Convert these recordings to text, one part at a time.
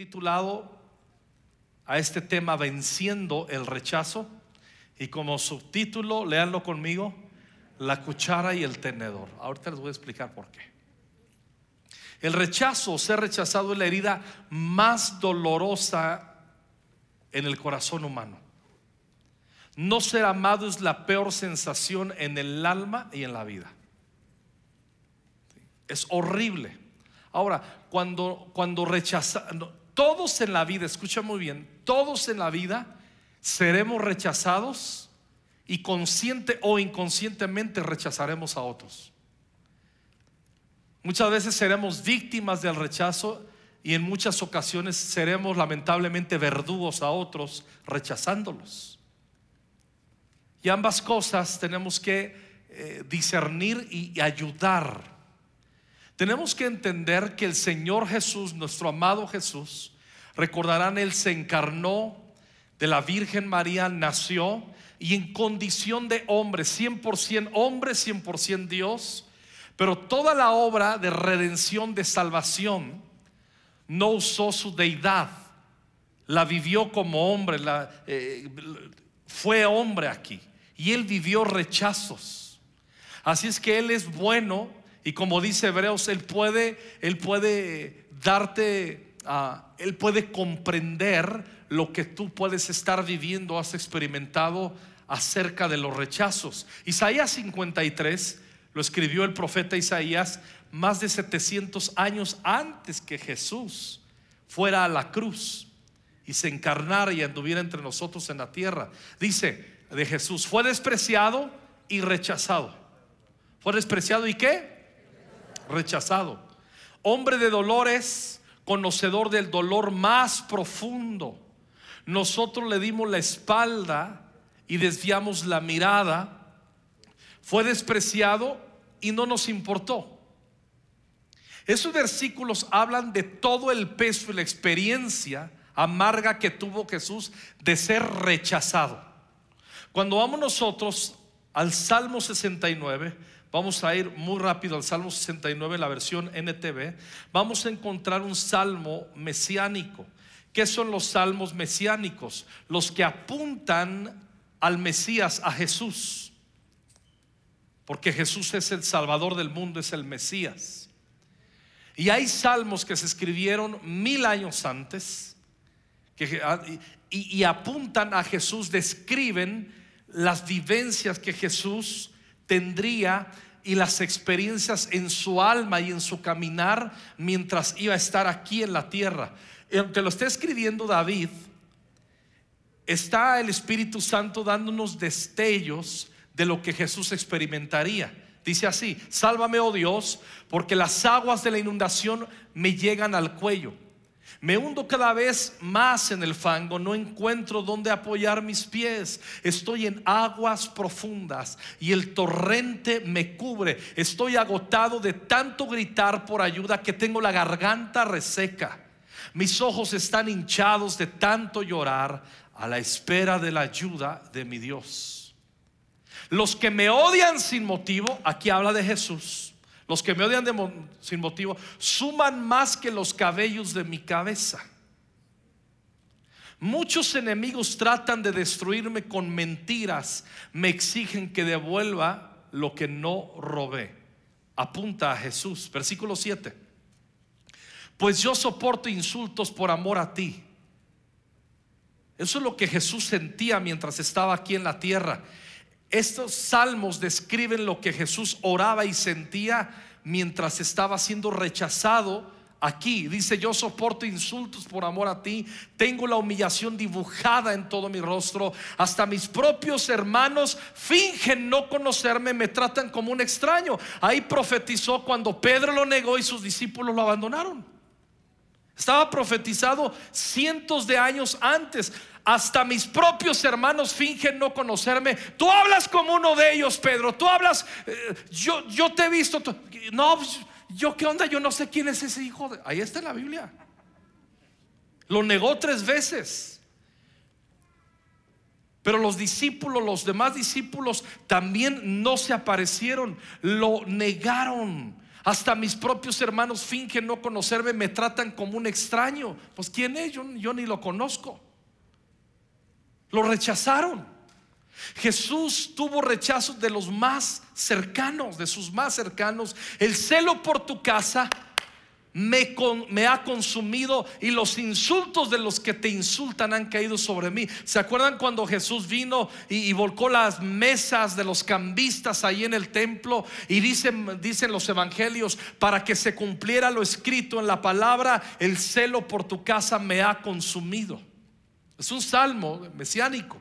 titulado a este tema Venciendo el rechazo y como subtítulo, leanlo conmigo, la cuchara y el tenedor. Ahorita les voy a explicar por qué. El rechazo, ser rechazado es la herida más dolorosa en el corazón humano. No ser amado es la peor sensación en el alma y en la vida. Es horrible. Ahora, cuando, cuando todos en la vida, escucha muy bien, todos en la vida seremos rechazados y consciente o inconscientemente rechazaremos a otros. Muchas veces seremos víctimas del rechazo y en muchas ocasiones seremos lamentablemente verdugos a otros rechazándolos. Y ambas cosas tenemos que eh, discernir y ayudar. Tenemos que entender que el Señor Jesús, nuestro amado Jesús, recordarán, Él se encarnó de la Virgen María, nació y en condición de hombre, 100% hombre, 100% Dios, pero toda la obra de redención, de salvación, no usó su deidad, la vivió como hombre, la, eh, fue hombre aquí y él vivió rechazos. Así es que él es bueno y como dice Hebreos, él puede, él puede darte, uh, él puede comprender lo que tú puedes estar viviendo, has experimentado acerca de los rechazos. Isaías 53 lo escribió el profeta Isaías más de 700 años antes que Jesús fuera a la cruz y se encarnara y anduviera entre nosotros en la tierra. Dice de Jesús, fue despreciado y rechazado. ¿Fue despreciado y qué? Rechazado. Hombre de dolores, conocedor del dolor más profundo. Nosotros le dimos la espalda y desviamos la mirada fue despreciado y no nos importó. Esos versículos hablan de todo el peso y la experiencia amarga que tuvo Jesús de ser rechazado. Cuando vamos nosotros al Salmo 69, vamos a ir muy rápido al Salmo 69, la versión NTV, vamos a encontrar un salmo mesiánico. ¿Qué son los salmos mesiánicos? Los que apuntan al Mesías, a Jesús porque Jesús es el Salvador del mundo, es el Mesías. Y hay salmos que se escribieron mil años antes ah, y, apuntan a Jesús, describen las vivencias que Jesús tendría y las experiencias en su alma y en su caminar mientras iba a estar aquí en la tierra. Y aunque lo esté escribiendo David, está el Espíritu Santo dándonos destellos de lo que Jesús experimentaría. Dice así, sálvame, oh Dios, porque las aguas de la inundación me llegan al cuello. Me hundo cada vez más en el fango, no encuentro dónde apoyar mis pies. Estoy en aguas profundas y el torrente me cubre. Estoy agotado de tanto gritar por ayuda que tengo la garganta reseca. Mis ojos están hinchados de tanto llorar a la espera de la ayuda de mi Dios. Los que me odian sin motivo, aquí habla de Jesús, los que me odian sin motivo, suman más que los cabellos de mi cabeza. Muchos enemigos tratan de destruirme con mentiras, me exigen que devuelva lo que no robé. Apunta a Jesús, versículo 7. Pues yo soporto insultos por amor a ti. Eso es lo que Jesús sentía mientras estaba aquí en la tierra. Estos salmos describen lo que Jesús oraba y sentía mientras estaba siendo rechazado aquí. Dice, yo soporto insultos por amor a ti, tengo la humillación dibujada en todo mi rostro, hasta mis propios hermanos fingen no conocerme, me tratan como un extraño. Ahí profetizó cuando Pedro lo negó y sus discípulos lo abandonaron. Estaba profetizado cientos de años antes. Hasta mis propios hermanos fingen no conocerme. Tú hablas como uno de ellos, Pedro. Tú hablas, eh, yo, yo te he visto. no, pues, yo qué onda, yo no sé quién es ese hijo. Ahí está en la Biblia. Lo negó tres veces. Pero los discípulos, los demás discípulos también no se aparecieron, lo negaron. Hasta mis propios hermanos fingen no conocerme, me tratan como un extraño. Pues ¿quién es? Yo, yo ni lo conozco. Lo rechazaron. Jesús tuvo rechazo de los más cercanos, de sus más cercanos. El celo por tu casa me, me, ha consumido y los insultos de los que te insultan han caído sobre mí. ¿Se acuerdan cuando Jesús vino y, volcó las mesas de los cambistas ahí en el templo? Y dicen, dicen los evangelios, para que se cumpliera lo escrito en la palabra, el celo por tu casa me ha consumido. Es un salmo mesiánico.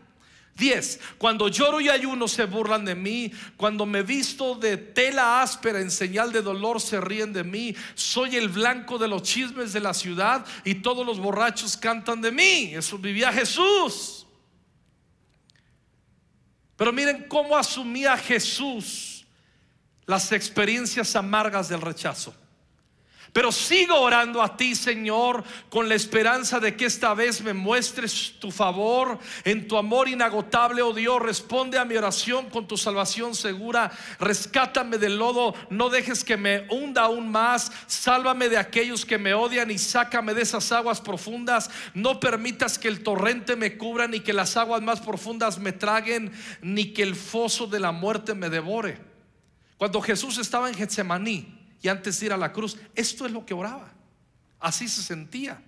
10. Cuando lloro y ayuno se burlan de mí. Cuando me visto de tela áspera en señal de dolor se ríen de mí. Soy el blanco de los chismes de la ciudad y todos los borrachos cantan de mí. Eso vivía Jesús. Pero miren cómo asumía Jesús las experiencias amargas del rechazo. Pero sigo orando a ti, Señor, con la esperanza de que esta vez me muestres tu favor en tu amor inagotable, oh Dios. Responde a mi oración con tu salvación segura. Rescátame del lodo, no dejes que me hunda aún más. Sálvame de aquellos que me odian y sácame de esas aguas profundas. No permitas que el torrente me cubra, ni que las aguas más profundas me traguen, ni que el foso de la muerte me devore. Cuando Jesús estaba en Getsemaní, y antes de ir a la cruz. Esto es lo que oraba. Así se sentía.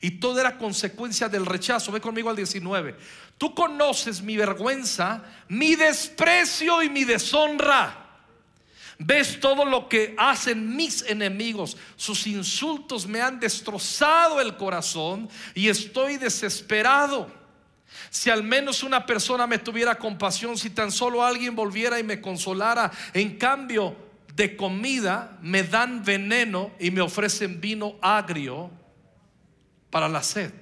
Y todo era consecuencia del rechazo. Ve conmigo al 19. Tú conoces mi vergüenza, mi desprecio y mi deshonra. Ves todo lo que hacen mis enemigos. Sus insultos me han destrozado el corazón y estoy desesperado. Si al menos una persona me tuviera compasión, si tan solo alguien volviera y me consolara. En cambio, de comida me dan veneno y me ofrecen vino agrio para la sed.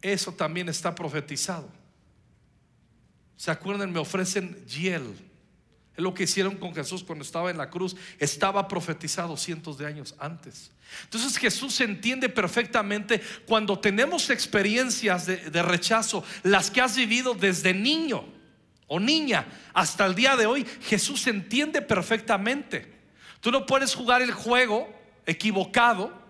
Eso también está profetizado. ¿Se acuerdan? Me ofrecen hiel. Es lo que hicieron con Jesús cuando estaba en la cruz. Estaba profetizado cientos de años antes. Entonces Jesús entiende perfectamente cuando tenemos experiencias de, de rechazo, las que has vivido desde niño o niña, hasta el día de hoy, Jesús entiende perfectamente. Tú no puedes jugar el juego equivocado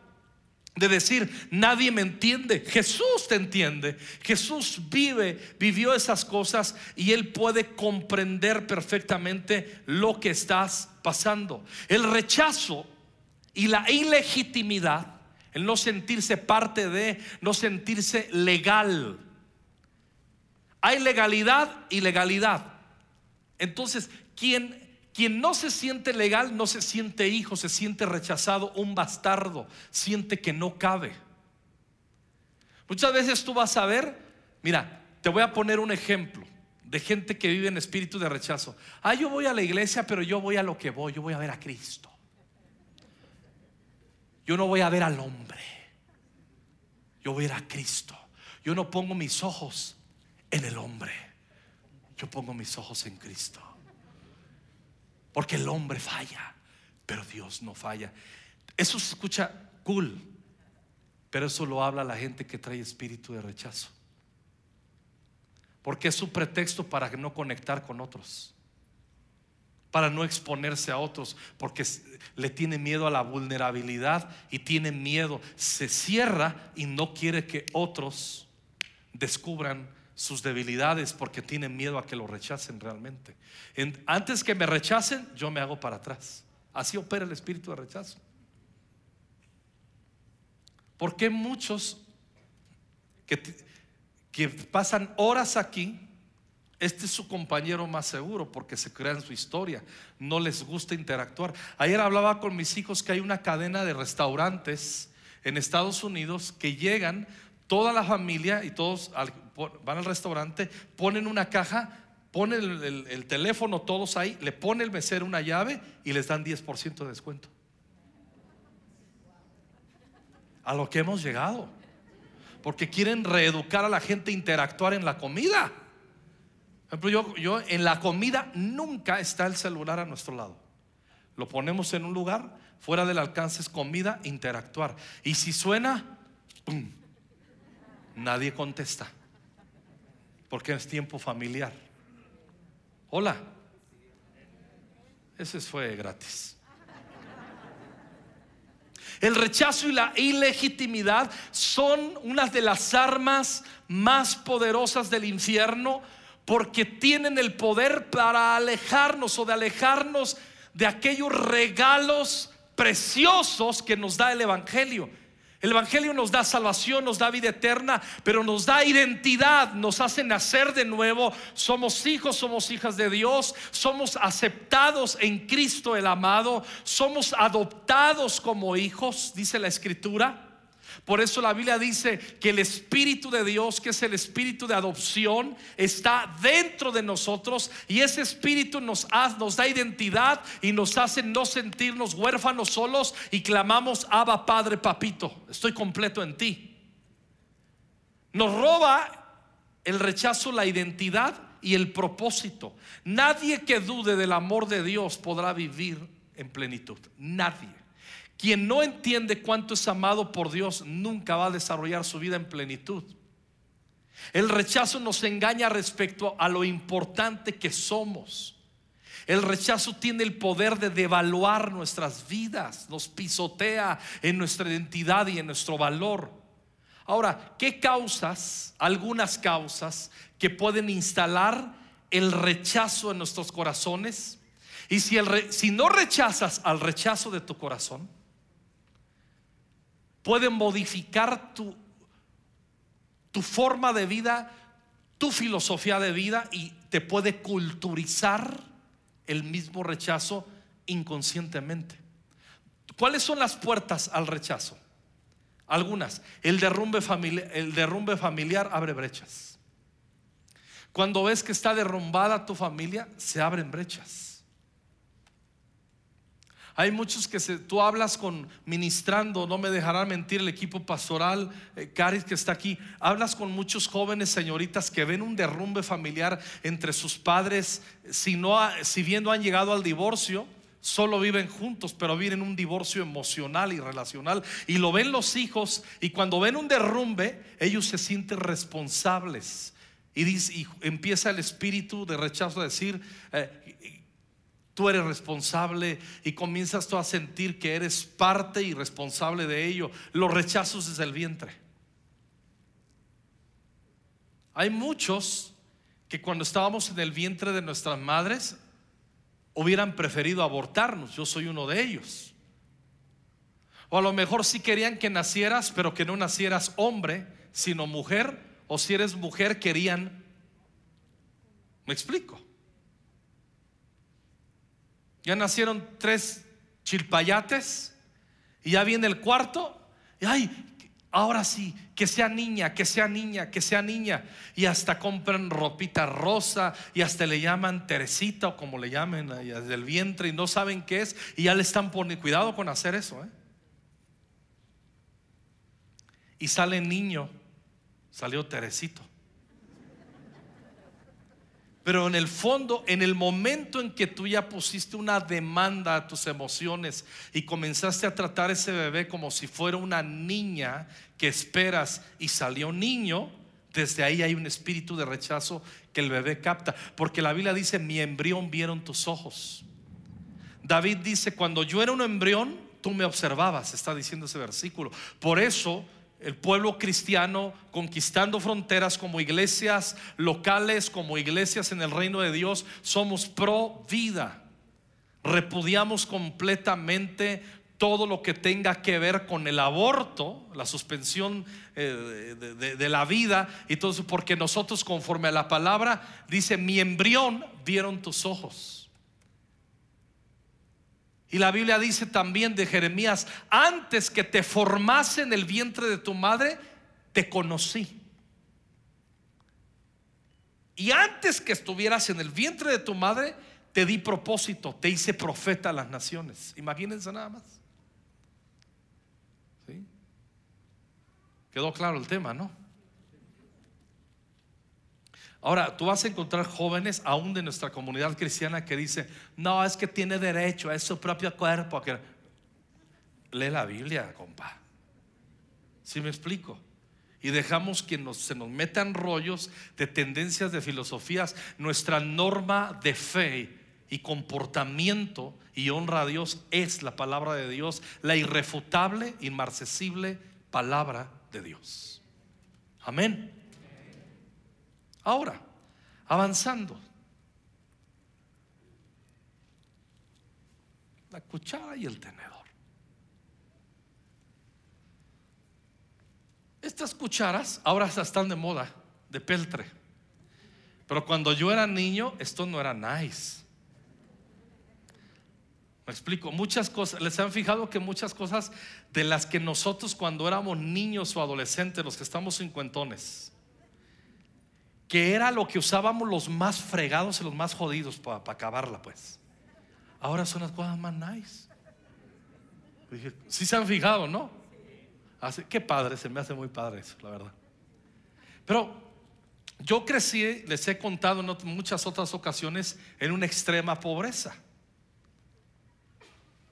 de decir, nadie me entiende. Jesús te entiende. Jesús vive, vivió esas cosas y Él puede comprender perfectamente lo que estás pasando. El rechazo y la ilegitimidad, el no sentirse parte de, no sentirse legal hay legalidad y legalidad. Entonces, quien, quien no se siente legal no se siente hijo, se siente rechazado, un bastardo, siente que no cabe. Muchas veces tú vas a ver, mira, te voy a poner un ejemplo de gente que vive en espíritu de rechazo. Ah, yo voy a la iglesia, pero yo voy a lo que voy, yo voy a ver a Cristo. Yo no voy a ver al hombre, yo voy a ver a Cristo. Yo no pongo mis ojos en el hombre. Yo pongo mis ojos en Cristo. Porque el hombre falla, pero Dios no falla. Eso se escucha cool, pero eso lo habla la gente que trae espíritu de rechazo. Porque es su pretexto para no conectar con otros, para no exponerse a otros, porque le tiene miedo a la vulnerabilidad y tiene miedo, se cierra y no quiere que otros descubran sus debilidades porque tienen miedo a que lo rechacen realmente. antes que me rechacen, yo me hago para atrás. Así opera el espíritu de rechazo. Porque muchos que, pasan horas aquí, este es su compañero más seguro porque se crea en su historia, no les gusta interactuar. Ayer hablaba con mis hijos que hay una cadena de restaurantes en Estados Unidos que llegan toda la familia y todos van al restaurante, ponen una caja, ponen el, teléfono todos ahí, le pone el mesero una llave y les dan 10% de descuento. A lo que hemos llegado. Porque quieren reeducar a la gente a interactuar en la comida. Por ejemplo, yo, yo en la comida nunca está el celular a nuestro lado. Lo ponemos en un lugar, fuera del alcance es comida, interactuar. Y si suena. Nadie contesta. Porque es tiempo familiar. Hola. Ese fue gratis. El rechazo y la ilegitimidad son unas de las armas más poderosas del infierno porque tienen el poder para alejarnos o de alejarnos de aquellos regalos preciosos que nos da el Evangelio. El Evangelio nos da salvación, nos da vida eterna, pero nos da identidad, nos hace nacer de nuevo. Somos hijos, somos hijas de Dios, somos aceptados en Cristo el amado, somos adoptados como hijos, dice la Escritura. Por eso la Biblia dice que el Espíritu de Dios, que es el Espíritu de adopción, está dentro de nosotros y ese Espíritu nos, da identidad y nos hace no sentirnos huérfanos solos y clamamos, Abba Padre, Papito, estoy completo en ti. Nos roba el rechazo, la identidad y el propósito. Nadie que dude del amor de Dios podrá vivir en plenitud. Nadie. Quien no entiende cuánto es amado por Dios nunca va a desarrollar su vida en plenitud. El rechazo nos engaña respecto a lo importante que somos. El rechazo tiene el poder de devaluar nuestras vidas, nos pisotea en nuestra identidad y en nuestro valor. Ahora, ¿qué causas, algunas causas que pueden instalar el rechazo en nuestros corazones? Y si, si no rechazas al rechazo de tu corazón, puede modificar tu, tu forma de vida, tu filosofía de vida y te puede culturizar el mismo rechazo inconscientemente. ¿Cuáles son las puertas al rechazo? Algunas. El derrumbe, el derrumbe familiar abre brechas. Cuando ves que está derrumbada tu familia, se abren brechas. Hay muchos que se, tú hablas con ministrando, no me dejará mentir el equipo pastoral, eh, Caris que está aquí, hablas con muchos jóvenes señoritas que ven un derrumbe familiar entre sus padres, si, no, si bien han llegado al divorcio, solo viven juntos, pero viven un divorcio emocional y relacional. Y lo ven los hijos y cuando ven un derrumbe, ellos se sienten responsables. Y, empieza el espíritu de rechazo a decir, eh, Tú eres responsable y comienzas tú a sentir que eres parte y responsable de ello. Los rechazos desde el vientre. Hay muchos que cuando estábamos en el vientre de nuestras madres hubieran preferido abortarnos. Yo soy uno de ellos. O a lo mejor sí querían que nacieras, pero que no nacieras hombre, sino mujer. O si eres mujer, querían... ¿Me explico? Ya nacieron tres chilpayates y ya viene el cuarto. Y ay, ahora sí, que sea niña, que sea niña, que sea niña. Y hasta compran ropita rosa y hasta le llaman Teresita o como le llamen desde el vientre y no saben qué es. Y ya le están poniendo cuidado con hacer eso. ¿eh? Y sale niño, salió Teresito. Pero en el fondo, en el momento en que tú ya pusiste una demanda a tus emociones y comenzaste a tratar ese bebé como si fuera una niña que esperas y salió niño, desde ahí hay un espíritu de rechazo que el bebé capta. Porque la Biblia dice, mi embrión vieron tus ojos. David dice, cuando yo era un embrión, tú me observabas, está diciendo ese versículo. Por eso el pueblo cristiano conquistando fronteras como iglesias locales, como iglesias en el reino de Dios, somos pro vida. Repudiamos completamente todo lo que tenga que ver con el aborto, la suspensión eh, de, de, la vida, y todo eso, porque nosotros conforme a la palabra dice, mi embrión vieron tus ojos. Y la Biblia dice también de Jeremías, antes que te formase en el vientre de tu madre, te conocí. Y antes que estuvieras en el vientre de tu madre, te di propósito, te hice profeta a las naciones. Imagínense nada más. ¿Sí? Quedó claro el tema, ¿no? Ahora, tú vas a encontrar jóvenes aún de nuestra comunidad cristiana que dice, no, es que tiene derecho, es su propio cuerpo. Que... Lee la Biblia, compa. Si me explico? Y dejamos que se nos metan rollos de tendencias, de filosofías. Nuestra norma de fe y comportamiento y honra a Dios es la palabra de Dios, la irrefutable, inmarcesible palabra de Dios. Amén. Ahora, avanzando. La cuchara y el tenedor. Estas cucharas ahora están de moda, de peltre. Pero cuando yo era niño, esto no era nice. Me explico, muchas cosas, les han fijado que muchas cosas de las que nosotros cuando éramos niños o adolescentes, los que estamos cincuentones, que era lo que usábamos los más fregados y los más jodidos para acabarla, pues. Ahora son las cosas más nice. Si se han fijado, ¿no? Así, qué padre, se me hace muy padre eso, la verdad. Pero yo crecí, les he contado en muchas otras ocasiones, en una extrema pobreza.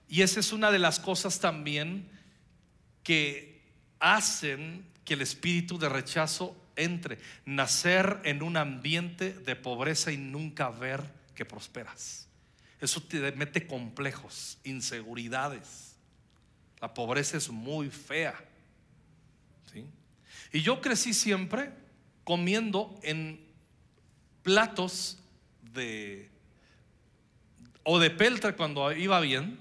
Y esa es una de las cosas también que hacen que el espíritu de rechazo entre. Nacer en un ambiente de pobreza y nunca ver que prosperas. Eso te mete complejos, inseguridades. La pobreza es muy fea. Y yo crecí siempre comiendo en platos de o de peltre cuando iba bien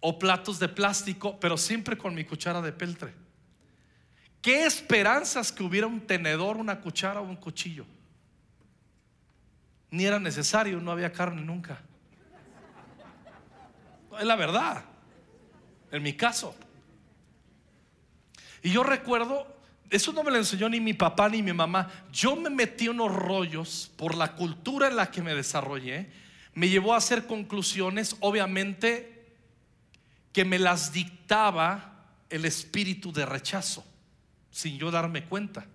o platos de plástico, pero siempre con mi cuchara de peltre. ¿Qué esperanzas que hubiera un tenedor, una cuchara o un cuchillo? Ni era necesario, no había carne nunca. Es la verdad, en mi caso. Y yo recuerdo, eso no me lo enseñó ni mi papá ni mi mamá. Yo me metí unos rollos por la cultura en la que me desarrollé. Me llevó a hacer conclusiones, obviamente que me las dictaba el espíritu de rechazo, sin yo darme cuenta.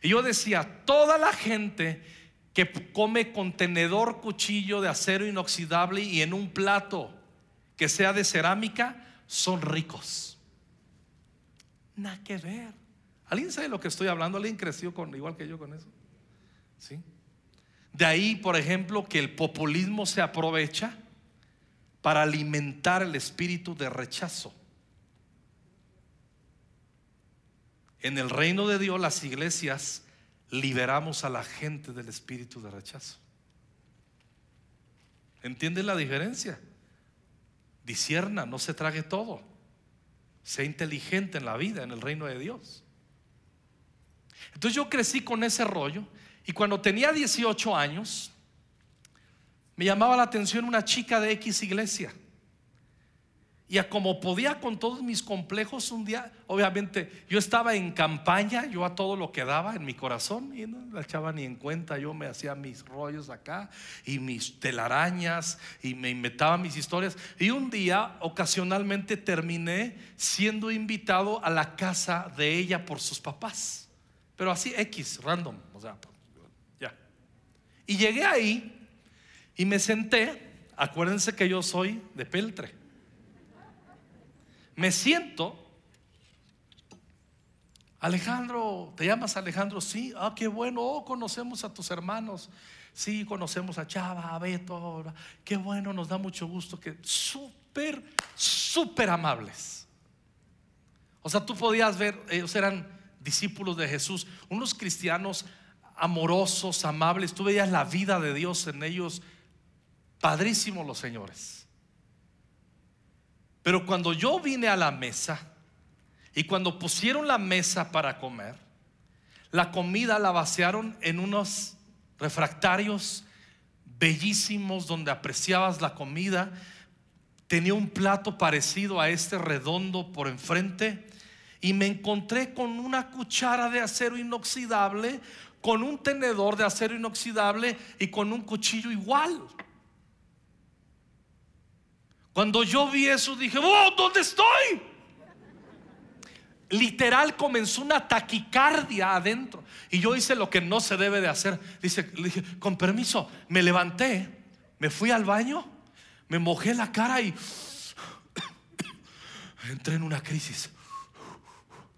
Y yo decía, toda la gente que come contenedor cuchillo de acero inoxidable y en un plato que sea de cerámica, son ricos. Nada que ver. ¿Alguien sabe lo que estoy hablando? ¿Alguien creció con, igual que yo con eso? ¿Sí? De ahí, por ejemplo, que el populismo se aprovecha para alimentar el espíritu de rechazo. En el reino de Dios, las iglesias liberamos a la gente del espíritu de rechazo. ¿Entiende la diferencia? Disierna, no se trague todo. Sea inteligente en la vida, en el reino de Dios. Entonces yo crecí con ese rollo y cuando tenía 18 años, me llamaba la atención una chica de X iglesia. Y a como podía con todos mis complejos, un día, obviamente, yo estaba en campaña, yo a todo lo que daba en mi corazón, y no la echaba ni en cuenta, yo me hacía mis rollos acá, y mis telarañas, y me inventaba mis historias. Y un día, ocasionalmente, terminé siendo invitado a la casa de ella por sus papás. Pero así X, random, o sea, ya. Y llegué ahí y me senté, acuérdense que yo soy de peltre. Me siento, Alejandro, ¿te llamas Alejandro? Sí, ah, qué bueno, oh, conocemos a tus hermanos. Sí, conocemos a Chava, a Beto, qué bueno, nos da mucho gusto, que súper, súper amables. O sea, tú podías ver, ellos eran discípulos de Jesús, unos cristianos amorosos, amables, tú veías la vida de Dios en ellos Padrísimos los señores. Pero cuando yo vine a la mesa y cuando pusieron la mesa para comer, la comida la vaciaron en unos refractarios bellísimos donde apreciabas la comida. Tenía un plato parecido a este redondo por enfrente y me encontré con una cuchara de acero inoxidable, con un tenedor de acero inoxidable y con un cuchillo igual. Cuando yo vi eso dije, oh, ¿dónde estoy? Literal comenzó una taquicardia adentro. Y yo hice lo que no se debe de hacer. Dice, le dije, con permiso, me levanté, me fui al baño, me mojé la cara y entré en una crisis.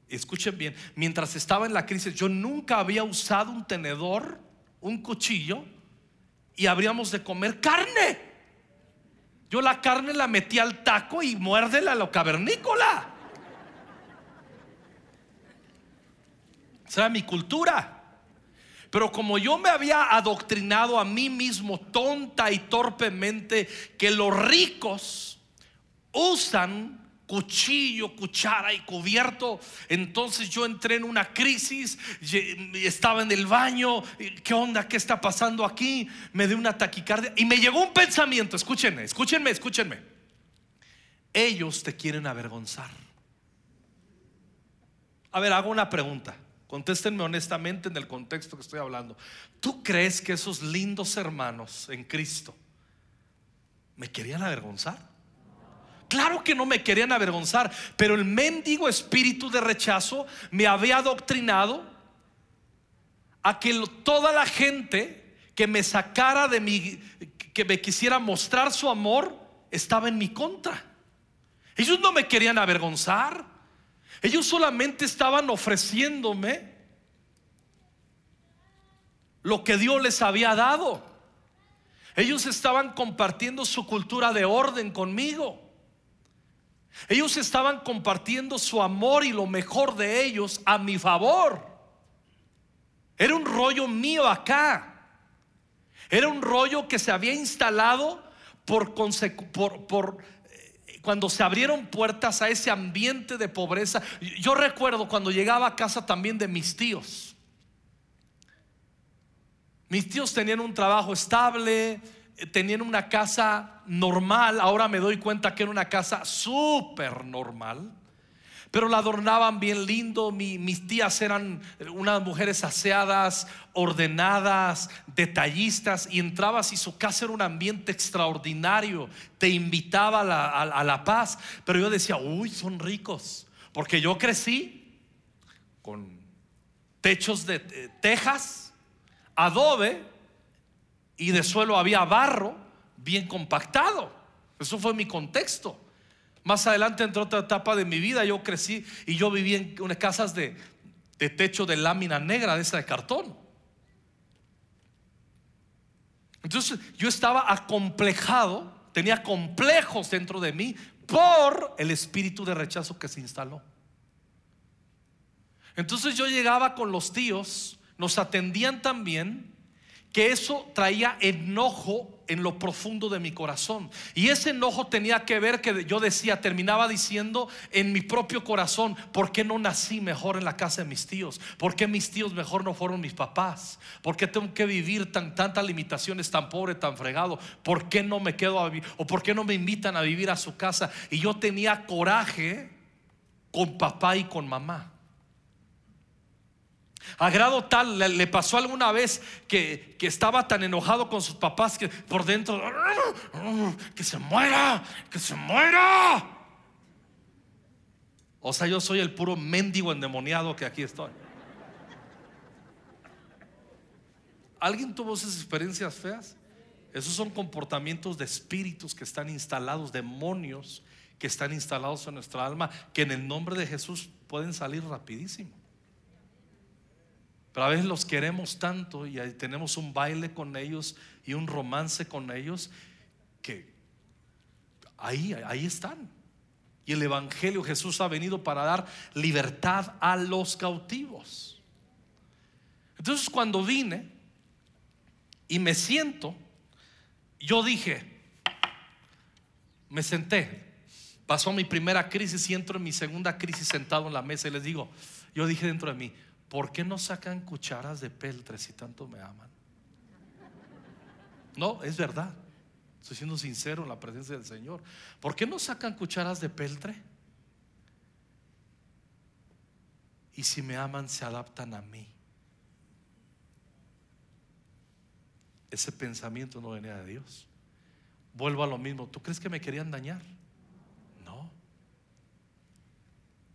Escuchen bien, mientras estaba en la crisis, yo nunca había usado un tenedor, un cuchillo y habríamos de comer carne. Yo la carne la metí al taco y muérdela a lo cavernícola. Esa era mi cultura. Pero como yo me había adoctrinado a mí mismo tonta y torpemente que los ricos usan cuchillo, cuchara y cubierto. Entonces yo entré en una crisis, estaba en el baño, ¿qué onda? ¿Qué está pasando aquí? Me dio una taquicardia y me llegó un pensamiento, escúchenme, escúchenme, escúchenme. Ellos te quieren avergonzar. A ver, hago una pregunta. Contéstenme honestamente en el contexto que estoy hablando. ¿Tú crees que esos lindos hermanos en Cristo me querían avergonzar? Claro que no me querían avergonzar, pero el mendigo espíritu de rechazo me había adoctrinado a que toda la gente que me sacara de mi, que me quisiera mostrar su amor, estaba en mi contra. Ellos no me querían avergonzar. Ellos solamente estaban ofreciéndome lo que Dios les había dado. Ellos estaban compartiendo su cultura de orden conmigo. Ellos estaban compartiendo su amor y lo mejor de ellos a mi favor. Era un rollo mío acá. Era un rollo que se había instalado por, eh, cuando se abrieron puertas a ese ambiente de pobreza. Yo recuerdo cuando llegaba a casa también de mis tíos. Mis tíos tenían un trabajo estable, tenían una casa normal, ahora me doy cuenta que era una casa súper normal, pero la adornaban bien lindo, mis tías eran unas mujeres aseadas, ordenadas, detallistas, y entrabas y su casa era un ambiente extraordinario, te invitaba a la, paz, pero yo decía, uy, son ricos, porque yo crecí con techos de tejas, adobe, y de suelo había barro bien compactado. Eso fue mi contexto. Más adelante, entre otra etapa de mi vida, yo crecí y yo viví en unas casas de, de techo de lámina negra, de esa de cartón. Entonces yo estaba acomplejado, tenía complejos dentro de mí por el espíritu de rechazo que se instaló. Entonces yo llegaba con los tíos, nos atendían también que eso traía enojo en lo profundo de mi corazón. Y ese enojo tenía que ver que yo decía, terminaba diciendo en mi propio corazón, ¿por qué no nací mejor en la casa de mis tíos? ¿Por qué mis tíos mejor no fueron mis papás? ¿Por qué tengo que vivir tan tantas limitaciones, tan pobre, tan fregado? ¿Por qué no me quedo a vivir? ¿O por qué no me invitan a vivir a su casa? Y yo tenía coraje con papá y con mamá. A grado tal, le, pasó alguna vez que, que, estaba tan enojado con sus papás que por dentro, que se muera, que se muera. O sea, yo soy el puro mendigo endemoniado que aquí estoy. ¿Alguien tuvo esas experiencias feas? Esos son comportamientos de espíritus que están instalados, demonios que están instalados en nuestra alma, que en el nombre de Jesús pueden salir rapidísimo. Pero a veces los queremos tanto y tenemos un baile con ellos y un romance con ellos que ahí, ahí están. Y el Evangelio Jesús ha venido para dar libertad a los cautivos. Entonces cuando vine y me siento, yo dije, me senté, pasó mi primera crisis y entro en mi segunda crisis sentado en la mesa y les digo, yo dije dentro de mí, ¿por qué no sacan cucharas de peltre si tanto me aman? No, es verdad. Estoy siendo sincero en la presencia del Señor. ¿Por qué no sacan cucharas de peltre? Y si me aman, se adaptan a mí. Ese pensamiento no venía de Dios. Vuelvo a lo mismo. ¿Tú crees que me querían dañar? No.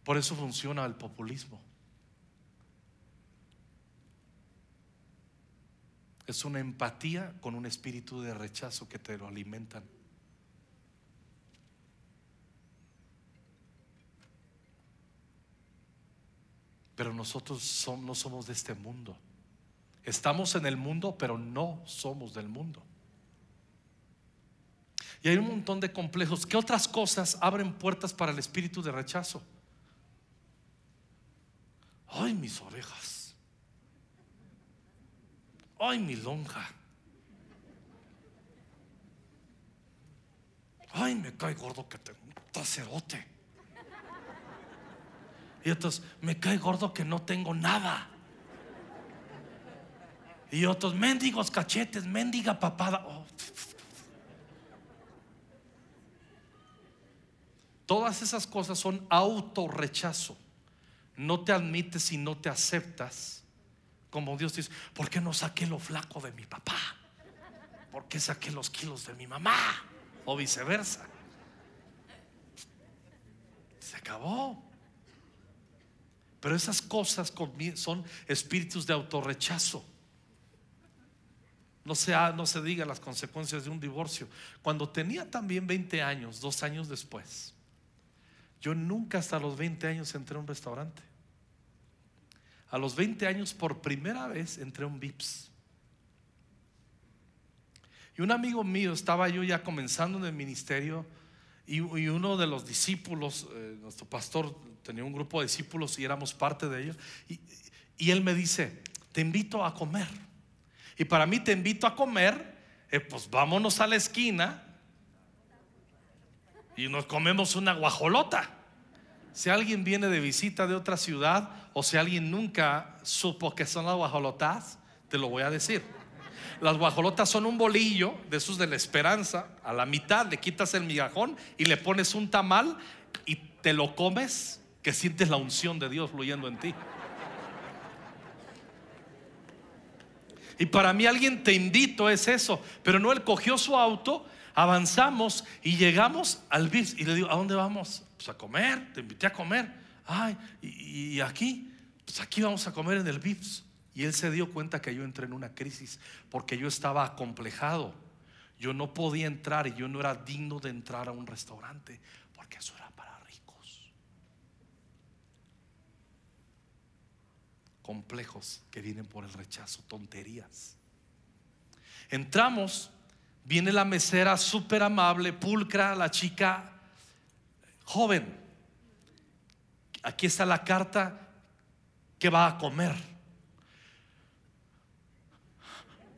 Por eso funciona el populismo. Es una empatía con un espíritu de rechazo que te lo alimentan. Pero nosotros no somos de este mundo. Estamos en el mundo, pero no somos del mundo. Y hay un montón de complejos. ¿Qué otras cosas abren puertas para el espíritu de rechazo? Ay, mis orejas. Ay, mi lonja. Ay, me cae gordo que tengo un tacerote. Y otros, me cae gordo que no tengo nada. Y otros, mendigos cachetes, mendiga papada. Oh. Todas esas cosas son autorrechazo. No te admites y no te aceptas. Como Dios dice, ¿por qué no saqué lo flaco de mi papá? ¿Por qué saqué los kilos de mi mamá? O viceversa. Se acabó. Pero esas cosas son espíritus de autorrechazo. No se, no se diga las consecuencias de un divorcio. Cuando tenía también 20 años, dos años después, yo nunca hasta los 20 años entré a un restaurante. A los 20 años por primera vez entré a un VIPS. Y un amigo mío, estaba yo ya comenzando en el ministerio, y, uno de los discípulos, eh, nuestro pastor tenía un grupo de discípulos y éramos parte de ellos, y él me dice, te invito a comer. Y para mí te invito a comer, eh, pues vámonos a la esquina y nos comemos una guajolota. Si alguien viene de visita de otra ciudad o si alguien nunca supo que son las guajolotas, te lo voy a decir. Las guajolotas son un bolillo de esos de la esperanza. A la mitad le quitas el migajón y le pones un tamal y te lo comes, que sientes la unción de Dios fluyendo en ti. Y para mí alguien te invito es eso. Pero no, él cogió su auto, avanzamos y llegamos al bis. Y le digo, ¿a dónde vamos? Pues a comer, te invité a comer. Ay, y, aquí, pues aquí vamos a comer en el VIPS. Y él se dio cuenta que yo entré en una crisis porque yo estaba acomplejado. Yo no podía entrar y yo no era digno de entrar a un restaurante porque eso era complejos que vienen por el rechazo, tonterías. Entramos, viene la mesera súper amable, pulcra, la chica joven. Aquí está la carta que va a comer.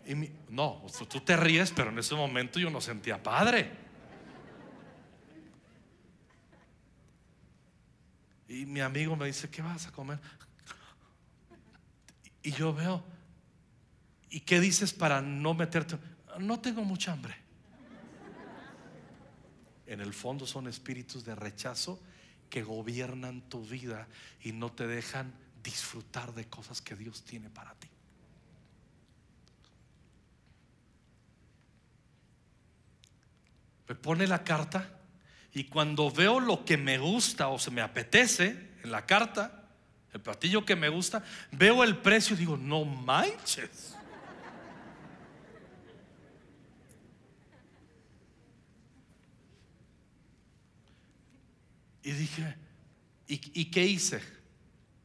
Y no, tú te ríes, pero en ese momento yo no sentía padre. Y mi amigo me dice, ¿qué vas a comer? Y yo veo, ¿y qué dices para no meterte? No tengo mucha hambre. En el fondo son espíritus de rechazo que gobiernan tu vida y no te dejan disfrutar de cosas que Dios tiene para ti. Me pone la carta y cuando veo lo que me gusta o se me apetece en la carta, el platillo que me gusta, veo el precio y digo, no manches. Y dije, ¿y, qué hice?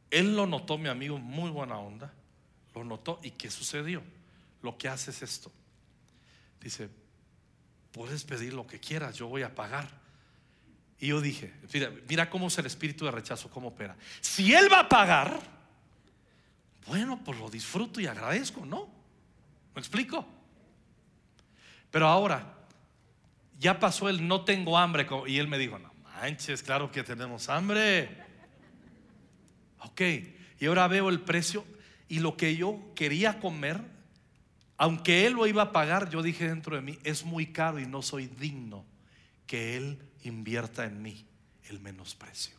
Él lo notó, mi amigo, muy buena onda. Lo notó. ¿Y qué sucedió? Lo que hace es esto. Dice, puedes pedir lo que quieras, yo voy a pagar. Y yo dije, mira, mira cómo es el espíritu de rechazo, cómo opera. Si Él va a pagar, bueno, pues lo disfruto y agradezco, ¿no? ¿Me explico? Pero ahora, ya pasó el no tengo hambre y Él me dijo, no manches, claro que tenemos hambre. Ok, y ahora veo el precio y lo que yo quería comer, aunque Él lo iba a pagar, yo dije dentro de mí, es muy caro y no soy digno que Él invierta en mí el menosprecio.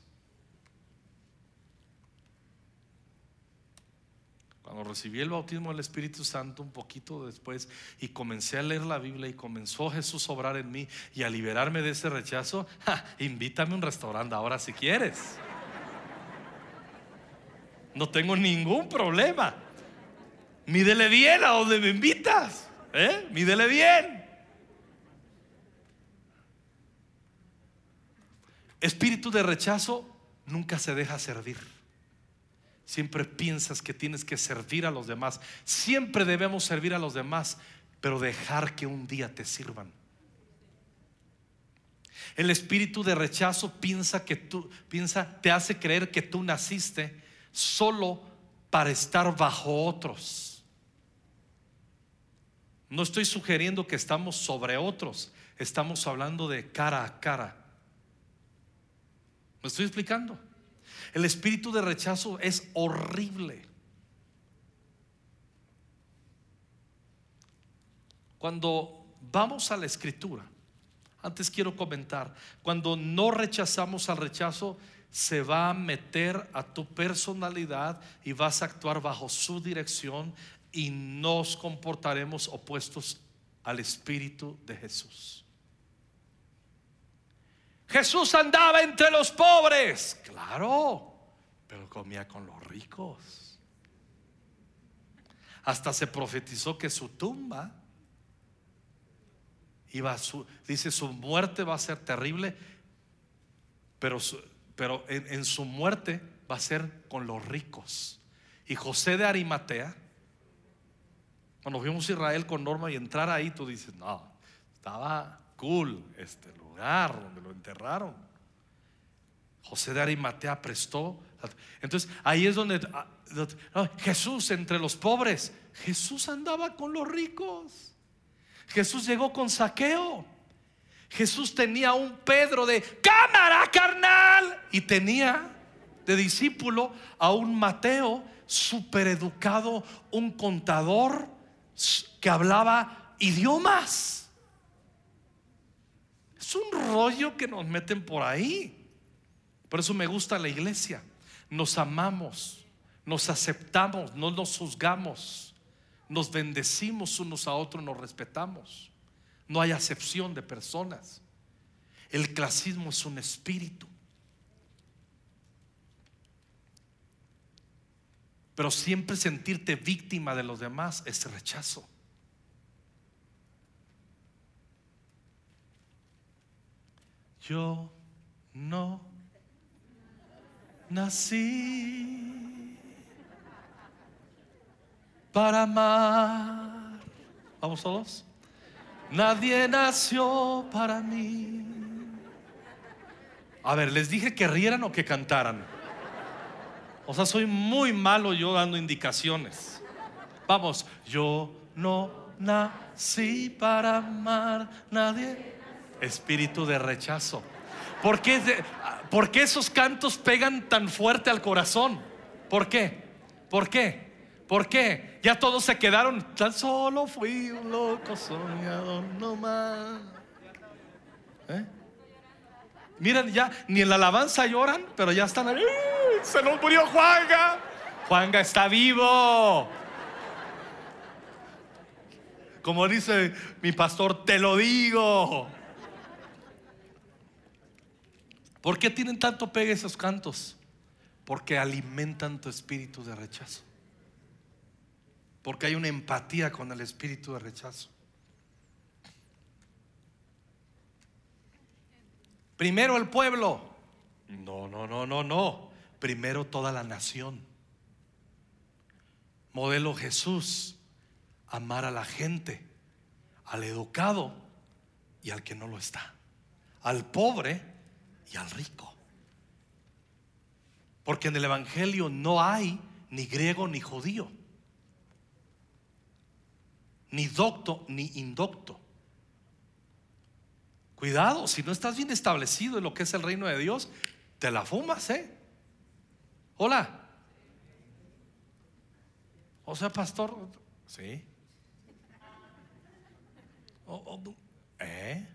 Cuando recibí el bautismo del Espíritu Santo un poquito después y comencé a leer la Biblia y comenzó Jesús a obrar en mí y a liberarme de ese rechazo, invítame a un restaurante ahora si quieres. No tengo ningún problema. Mídele bien a donde me invitas. ¿eh? Mídele bien. Espíritu de rechazo nunca se deja servir. Siempre piensas que tienes que servir a los demás. Siempre debemos servir a los demás, pero dejar que un día te sirvan. El espíritu de rechazo piensa que tú piensa te hace creer que tú naciste solo para estar bajo otros. No estoy sugiriendo que estamos sobre otros, estamos hablando de cara a cara. ¿Me estoy explicando? El espíritu de rechazo es horrible. Cuando vamos a la escritura, antes quiero comentar, cuando no rechazamos al rechazo, se va a meter a tu personalidad y vas a actuar bajo su dirección y nos comportaremos opuestos al Espíritu de Jesús. Jesús andaba entre los pobres, claro, pero comía con los ricos. Hasta se profetizó que su tumba iba a dice su muerte va a ser terrible, pero, pero en, en su muerte va a ser con los ricos. Y José de Arimatea, cuando fuimos a Israel con Norma y entrar ahí, tú dices, no, estaba cool este lugar donde lo enterraron. José de Arimatea prestó. Entonces ahí es donde ah, Jesús entre los pobres, Jesús andaba con los ricos. Jesús llegó con saqueo. Jesús tenía un Pedro de cámara carnal y tenía de discípulo a un Mateo super educado, un contador que hablaba idiomas. Es un rollo que nos meten por ahí. Por eso me gusta la iglesia. Nos amamos, nos aceptamos, no nos juzgamos, nos bendecimos unos a otros, nos respetamos. No hay acepción de personas. El clasismo es un espíritu. Pero siempre sentirte víctima de los demás es rechazo. Yo no nací para amar. Vamos todos. Nadie nació para mí. A ver, les dije que rieran o que cantaran. O sea, soy muy malo yo dando indicaciones. Vamos, yo no nací para amar nadie espíritu de rechazo. ¿Por qué, esos cantos pegan tan fuerte al corazón? ¿Por qué? ¿Por qué? ¿Por qué? Ya todos se quedaron. Tan solo fui un loco soñador, no más. ¿Eh? Miren, ya ni en la alabanza lloran, pero ya están ahí. Se nos murió Juanga. Juanga está vivo. Como dice mi pastor, te lo digo. ¿Por qué tienen tanto pegue esos cantos? Porque alimentan tu espíritu de rechazo. Porque hay una empatía con el espíritu de rechazo. Primero el pueblo. No, no, no, no, no. Primero toda la nación. Modelo Jesús. Amar a la gente, al educado y al que no lo está. Al pobre y al rico. Porque en el Evangelio no hay ni griego ni judío, ni docto ni indocto. Cuidado, si no estás bien establecido en lo que es el reino de Dios, te la fumas, ¿eh? Hola. O sea, pastor, sí. ¿Eh?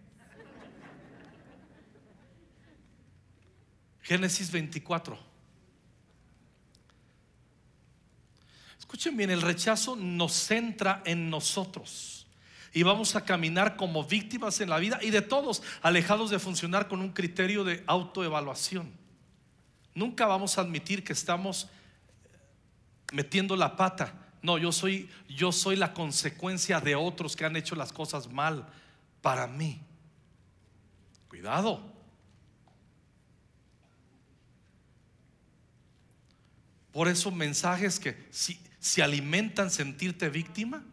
Génesis 24. Escuchen bien, el rechazo nos centra en nosotros y vamos a caminar como víctimas en la vida y de todos, alejados de funcionar con un criterio de autoevaluación. Nunca vamos a admitir que estamos metiendo la pata. No, yo soy yo soy la consecuencia de otros que han hecho las cosas mal para mí. Cuidado. Por eso mensajes que si, si alimentan sentirte víctima,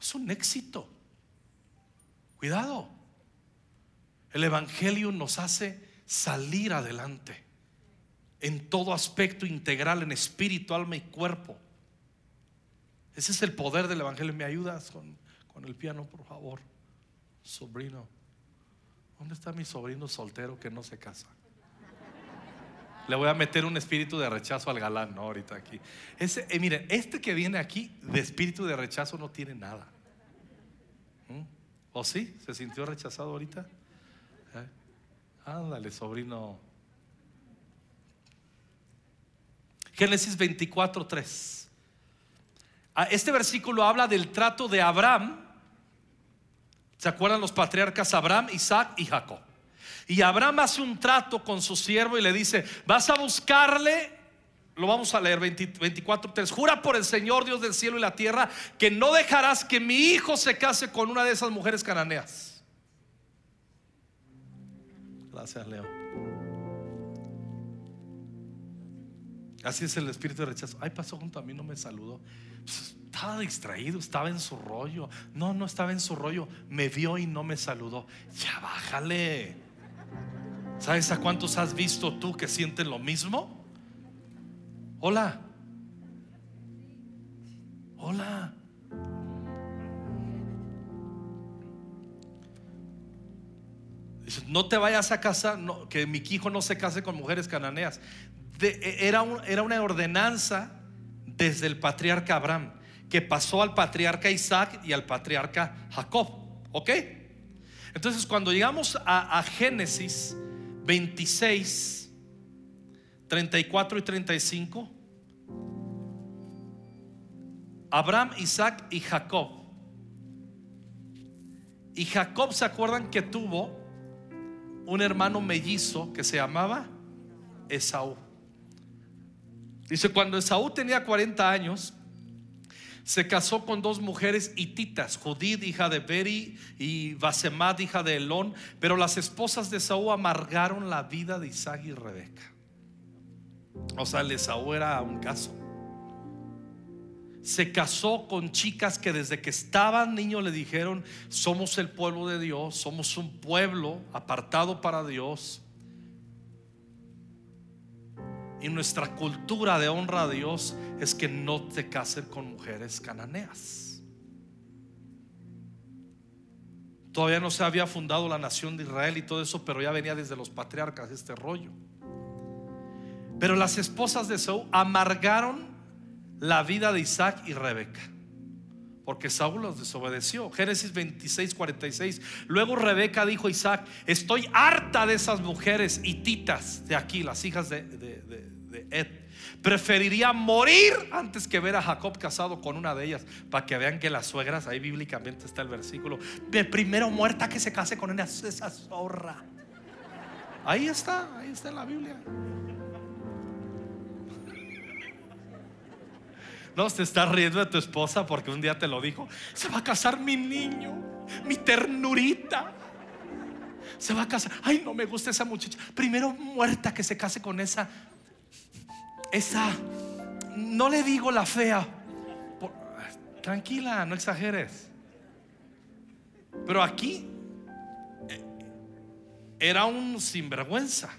es un éxito. Cuidado. El Evangelio nos hace salir adelante en todo aspecto integral, en espíritu, alma y cuerpo. Ese es el poder del Evangelio. ¿Me ayudas con, con el piano, por favor? Sobrino. ¿Dónde está mi sobrino soltero que no se casa? Le voy a meter un espíritu de rechazo al galán, ¿no? Ahorita aquí. Ese, eh, miren, este que viene aquí de espíritu de rechazo no tiene nada. ¿Mm? ¿O sí? ¿Se sintió rechazado ahorita? ¿Eh? Ándale, sobrino. Génesis 24, 3. Ah, este versículo habla del trato de Abraham. ¿Se acuerdan los patriarcas Abraham, Isaac y Jacob? Y Abraham hace un trato con su siervo y le dice, vas a buscarle, lo vamos a leer 24.3, jura por el Señor Dios del cielo y la tierra que no dejarás que mi hijo se case con una de esas mujeres cananeas. Gracias, Leo. Así es el espíritu de rechazo. Ay, pasó junto a mí, no me saludó. Pues, estaba distraído, estaba en su rollo. No, no estaba en su rollo. Me vio y no me saludó. Ya bájale. ¿Sabes a cuántos has visto tú que sienten lo mismo? Hola. Hola. no te vayas a casar, que mi hijo no se case con mujeres cananeas. E, era, era una ordenanza desde el patriarca Abraham, que pasó al patriarca Isaac y al patriarca Jacob. ¿Ok? Entonces cuando llegamos a Génesis, 26, 34 y 35. Abraham, Isaac y Jacob. Y Jacob, ¿se acuerdan que tuvo un hermano mellizo que se llamaba Esaú? Dice, cuando Esaú tenía 40 años, se casó con dos mujeres hititas, Judith, hija de Beri, y Basemad, hija de Elón, pero las esposas de Saúl amargaron la vida de Isaac y Rebeca. O sea, el Esaú era un caso. Se casó con chicas que desde que estaban niños le dijeron, somos el pueblo de Dios, somos un pueblo apartado para Dios y nuestra cultura de honra a Dios es que no te cases con mujeres cananeas. Todavía no se había fundado la nación de Israel y todo eso, pero ya venía desde los patriarcas este rollo. Pero las esposas de Saúl amargaron la vida de Isaac y Rebeca. Porque Saúl los desobedeció. Génesis 26, 46. Luego Rebeca dijo a Isaac: Estoy harta de esas mujeres hititas de aquí, las hijas de, Ed. Preferiría morir antes que ver a Jacob casado con una de ellas. Para que vean que las suegras, ahí bíblicamente está el versículo. De primero muerta que se case con esa zorra. Ahí está, ahí está en la Biblia. No te estás riendo de tu esposa porque un día te lo dijo. Se va a casar mi niño, mi ternurita. Se va a casar. Ay, no me gusta esa muchacha. Primero muerta que se case con esa esa, no le digo la fea, tranquila, no exageres. Pero aquí eh, era un sinvergüenza.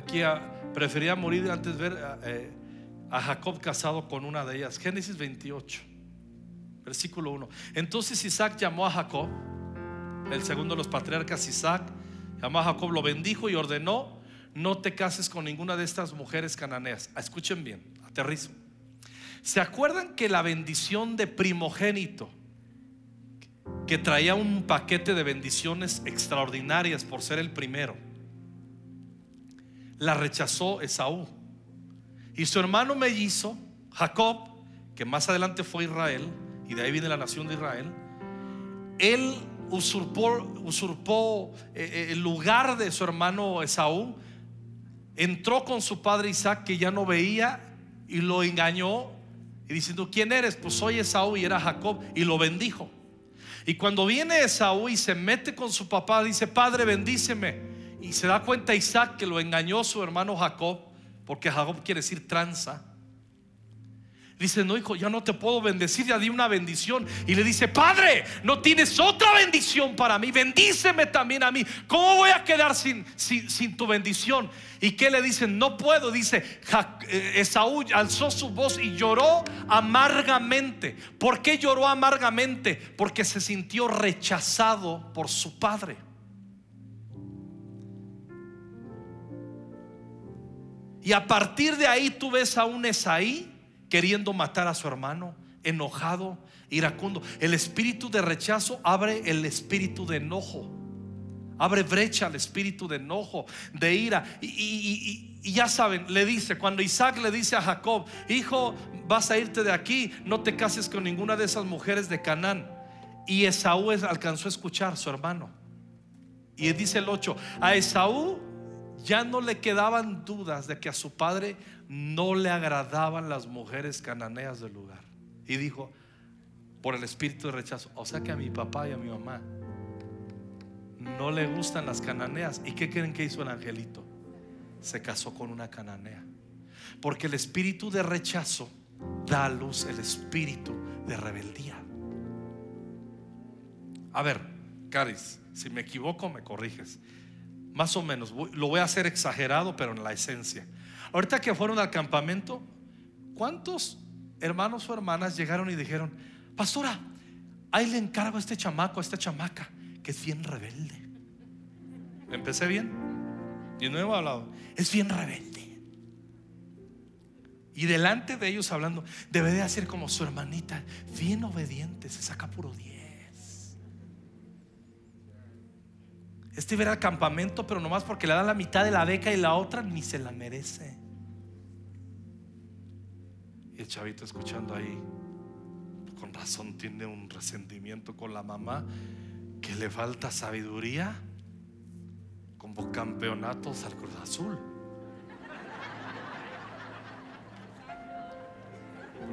Aquí prefería morir antes de ver eh, a Jacob casado con una de ellas. Génesis 28. Versículo 1. Entonces Isaac llamó a Jacob, el segundo de los patriarcas Isaac, llamó a Jacob, lo bendijo y ordenó, no te cases con ninguna de estas mujeres cananeas. Ah, escuchen bien, aterrizo. ¿Se acuerdan que la bendición de primogénito, que traía un paquete de bendiciones extraordinarias por ser el primero, la rechazó Esaú? Y su hermano mellizo, Jacob, que más adelante fue Israel, y de ahí viene la nación de Israel, él usurpó, usurpó eh, eh, el lugar de su hermano Esaú, entró con su padre Isaac que ya no veía y lo engañó y diciendo, ¿quién eres? Pues soy Esaú y era Jacob y lo bendijo. Y cuando viene Esaú y se mete con su papá, dice, Padre, bendíceme. Y se da cuenta Isaac que lo engañó su hermano Jacob, porque Jacob quiere decir tranza. Dice, no, hijo, ya no te puedo bendecir, ya di una bendición. Y le dice, Padre, no tienes otra bendición para mí, bendíceme también a mí. ¿Cómo voy a quedar sin, sin, tu bendición? ¿Y qué le dicen? No puedo. Dice, eh, Esaú alzó su voz y lloró amargamente. ¿Por qué lloró amargamente? Porque se sintió rechazado por su padre. Y a partir de ahí tú ves a un Esaí queriendo matar a su hermano, enojado, iracundo. El espíritu de rechazo abre el espíritu de enojo. Abre brecha al espíritu de enojo, de ira. Y, ya saben, le dice, cuando Isaac le dice a Jacob, hijo, vas a irte de aquí, no te cases con ninguna de esas mujeres de Canaán. Y Esaú alcanzó a escuchar a su hermano. Y dice el 8, a Esaú ya no le quedaban dudas de que a su padre no le agradaban las mujeres cananeas del lugar. Y dijo, por el espíritu de rechazo, o sea que a mi papá y a mi mamá no le gustan las cananeas. ¿Y qué creen que hizo el angelito? Se casó con una cananea. Porque el espíritu de rechazo da a luz el espíritu de rebeldía. A ver, Caris, si me equivoco me corriges. Más o menos, lo voy a hacer exagerado, pero en la esencia. Ahorita que fueron al campamento, ¿cuántos hermanos o hermanas llegaron y dijeron, pastora, ahí le encargo a este chamaco, a esta chamaca, que es bien rebelde? ¿Empecé bien? Y no he hablado, es bien rebelde. Y delante de ellos hablando, debe de hacer como su hermanita, bien obediente, se saca puro 10. Este iba al campamento, pero nomás porque le dan la mitad de la beca y la otra ni se la merece el chavito escuchando ahí, con razón tiene un resentimiento con la mamá, que le falta sabiduría, como campeonatos al Cruz Azul.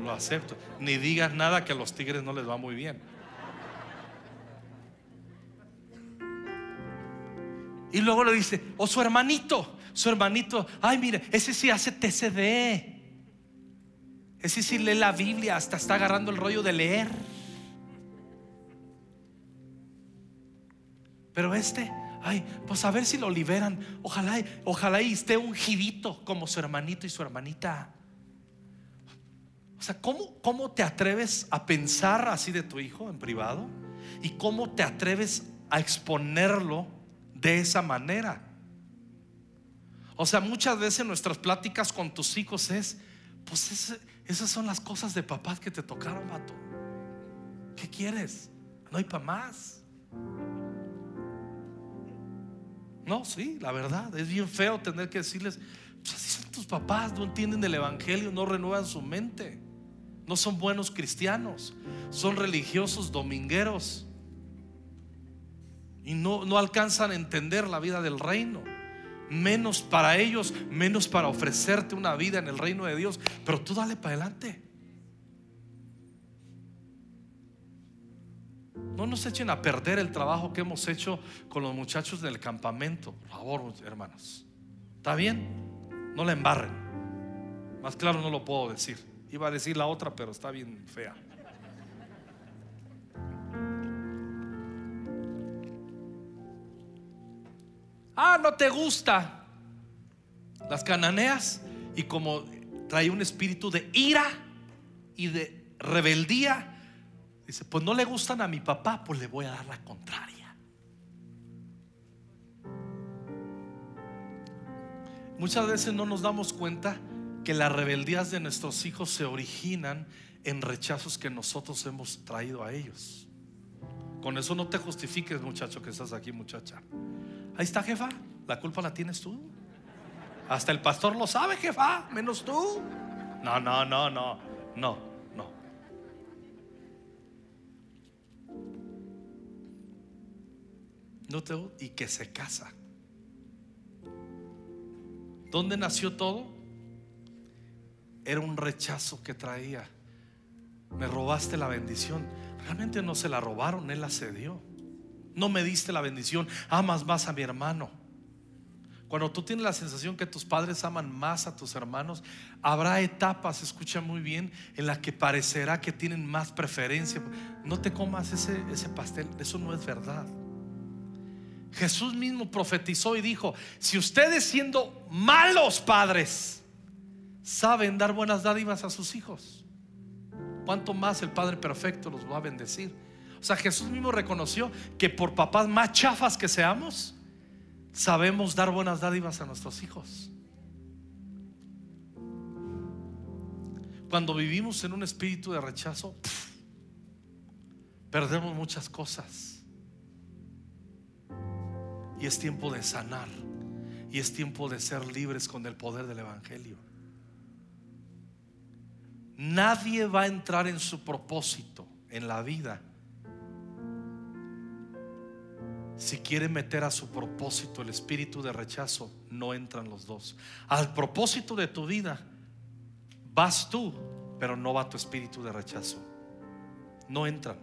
Lo acepto. Ni digas nada que a los tigres no les va muy bien. Y luego le dice, o oh, su hermanito, su hermanito, ay mire, ese sí hace TCD. Es decir, lee la Biblia, hasta está agarrando el rollo de leer. Pero este, ay, pues a ver si lo liberan. Ojalá, ojalá y esté ungidito como su hermanito y su hermanita. O sea, ¿cómo, ¿cómo te atreves a pensar así de tu hijo en privado? ¿Y cómo te atreves a exponerlo de esa manera? O sea, muchas veces nuestras pláticas con tus hijos es, pues es, esas son las cosas de papá que te tocaron, vato. ¿Qué quieres? No hay para más. No, sí, la verdad, es bien feo tener que decirles, pues así son tus papás, no entienden el Evangelio, no renuevan su mente, no son buenos cristianos, son religiosos domingueros y no, no alcanzan a entender la vida del reino menos para ellos, menos para ofrecerte una vida en el reino de Dios. Pero tú dale para adelante. No nos echen a perder el trabajo que hemos hecho con los muchachos del campamento. Por favor, hermanos. ¿Está bien? No la embarren. Más claro no lo puedo decir. Iba a decir la otra, pero está bien fea. Ah, no te gusta las cananeas. Y como trae un espíritu de ira y de rebeldía, dice, pues no le gustan a mi papá, pues le voy a dar la contraria. Muchas veces no nos damos cuenta que las rebeldías de nuestros hijos se originan en rechazos que nosotros hemos traído a ellos. Con eso no te justifiques, muchacho, que estás aquí, muchacha. Ahí está, jefa. La culpa la tienes tú. Hasta el pastor lo sabe, jefa, menos tú. No, no, no, no, no, no. No te y que se casa. ¿Dónde nació todo? Era un rechazo que traía. Me robaste la bendición. Realmente no se la robaron, Él la cedió. No me diste la bendición, amas más a mi hermano. Cuando tú tienes la sensación que tus padres aman más a tus hermanos, habrá etapas, escucha muy bien, en las que parecerá que tienen más preferencia. No te comas ese, ese pastel, eso no es verdad. Jesús mismo profetizó y dijo, si ustedes siendo malos padres saben dar buenas dádivas a sus hijos, ¿cuánto más el Padre Perfecto los va a bendecir? O sea, Jesús mismo reconoció que por papás más chafas que seamos, sabemos dar buenas dádivas a nuestros hijos. Cuando vivimos en un espíritu de rechazo, perdemos muchas cosas. Y es tiempo de sanar. Y es tiempo de ser libres con el poder del Evangelio. Nadie va a entrar en su propósito en la vida si quiere meter a su propósito el espíritu de rechazo, no entran los dos. Al propósito de tu vida vas tú, pero no va tu espíritu de rechazo. No entran.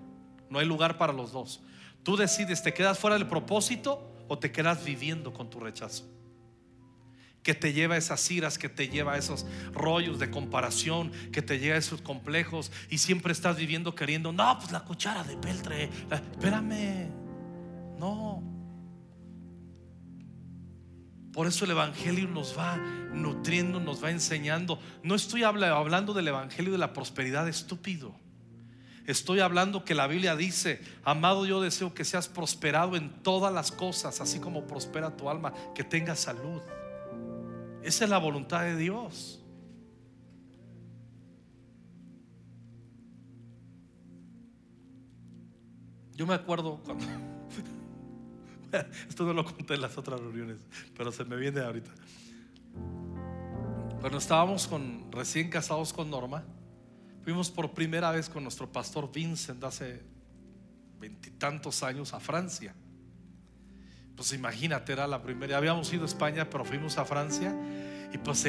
No hay lugar para los dos. Tú decides, ¿te quedas fuera del propósito o te quedas viviendo con tu rechazo? Que te lleva a esas iras, que te lleva a esos rollos de comparación, que te lleva a esos complejos y siempre estás viviendo queriendo, no, pues la cuchara de peltre, espérame. No. Por eso el Evangelio nos va nutriendo, nos va enseñando. No estoy hablando del Evangelio de la prosperidad estúpido. Estoy hablando que la Biblia dice, amado, yo deseo que seas prosperado en todas las cosas, así como prospera tu alma, que tengas salud. Esa es la voluntad de Dios. Yo me acuerdo cuando Esto no lo conté en las otras reuniones, pero se me viene ahorita. Cuando estábamos con, recién casados con Norma, fuimos por primera vez con nuestro pastor Vincent hace veintitantos años a Francia. Pues imagínate, era la primera. Habíamos ido a España, pero fuimos a Francia. Y pues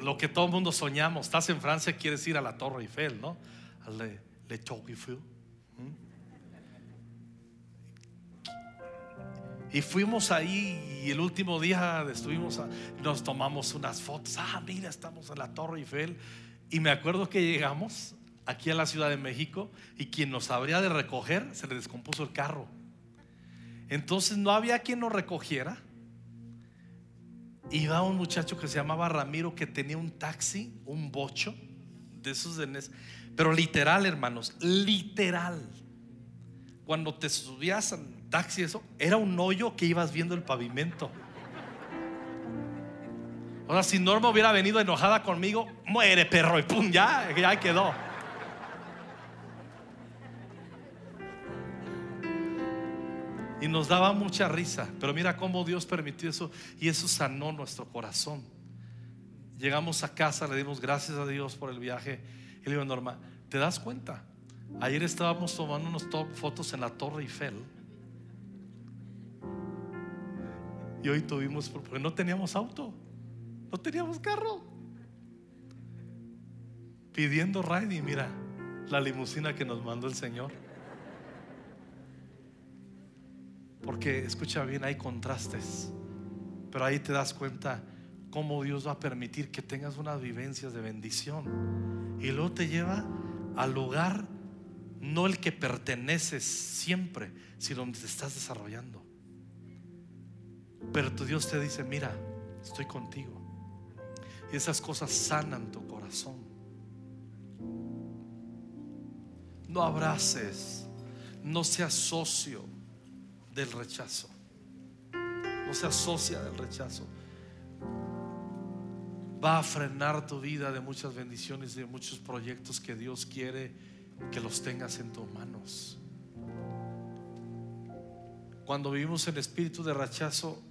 lo que todo el mundo soñamos, estás en Francia, quieres ir a la Torre Eiffel, ¿no? Al Le, Le Eiffel. Y fuimos ahí y el último día estuvimos, nos tomamos unas fotos. Ah, mira, estamos en la Torre Eiffel. Y me acuerdo que llegamos aquí a la Ciudad de México y quien nos habría de recoger se le descompuso el carro. Entonces no había quien nos recogiera. Iba un muchacho que se llamaba Ramiro que tenía un taxi, un bocho de esos de pero literal, hermanos, literal. Cuando te subías taxi, eso, era un hoyo que ibas viendo el pavimento. O sea, si Norma hubiera venido enojada conmigo, muere perro y pum, ya, ya quedó. Y nos daba mucha risa, pero mira cómo Dios permitió eso y eso sanó nuestro corazón. Llegamos a casa, le dimos gracias a Dios por el viaje y le digo, Norma, ¿te das cuenta? Ayer estábamos tomando unas fotos en la Torre Eiffel Y hoy tuvimos, porque no teníamos auto, no teníamos carro. Pidiendo ride y mira la limusina que nos mandó el Señor. Porque escucha bien, hay contrastes, pero ahí te das cuenta cómo Dios va a permitir que tengas unas vivencias de bendición. Y luego te lleva al lugar, no el que perteneces siempre, sino donde te estás desarrollando. Pero tu Dios te dice, mira, estoy contigo. Y esas cosas sanan tu corazón. No abraces, no seas socio del rechazo. No se asocia del rechazo. Va a frenar tu vida de muchas bendiciones y de muchos proyectos que Dios quiere que los tengas en tus manos. Cuando vivimos en espíritu de rechazo,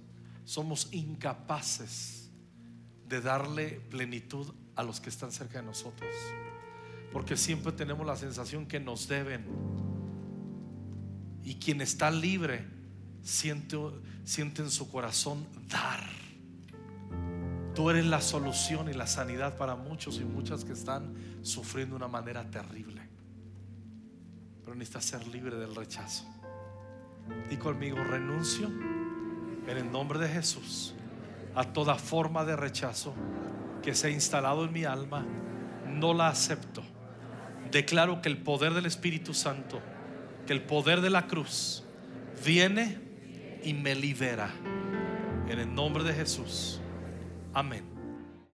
somos incapaces de darle plenitud a los que están cerca de nosotros. Porque siempre tenemos la sensación que nos deben. Y quien está libre siente, siente en su corazón dar. Tú eres la solución y la sanidad para muchos y muchas que están sufriendo de una manera terrible. pero necesitas ser libre del rechazo. Y conmigo renuncio en el nombre de Jesús a toda forma de rechazo que se ha instalado en mi alma. No la acepto. Declaro que el poder del Espíritu Santo, que el poder de la cruz viene y me libera. En el nombre de Jesús. Amén.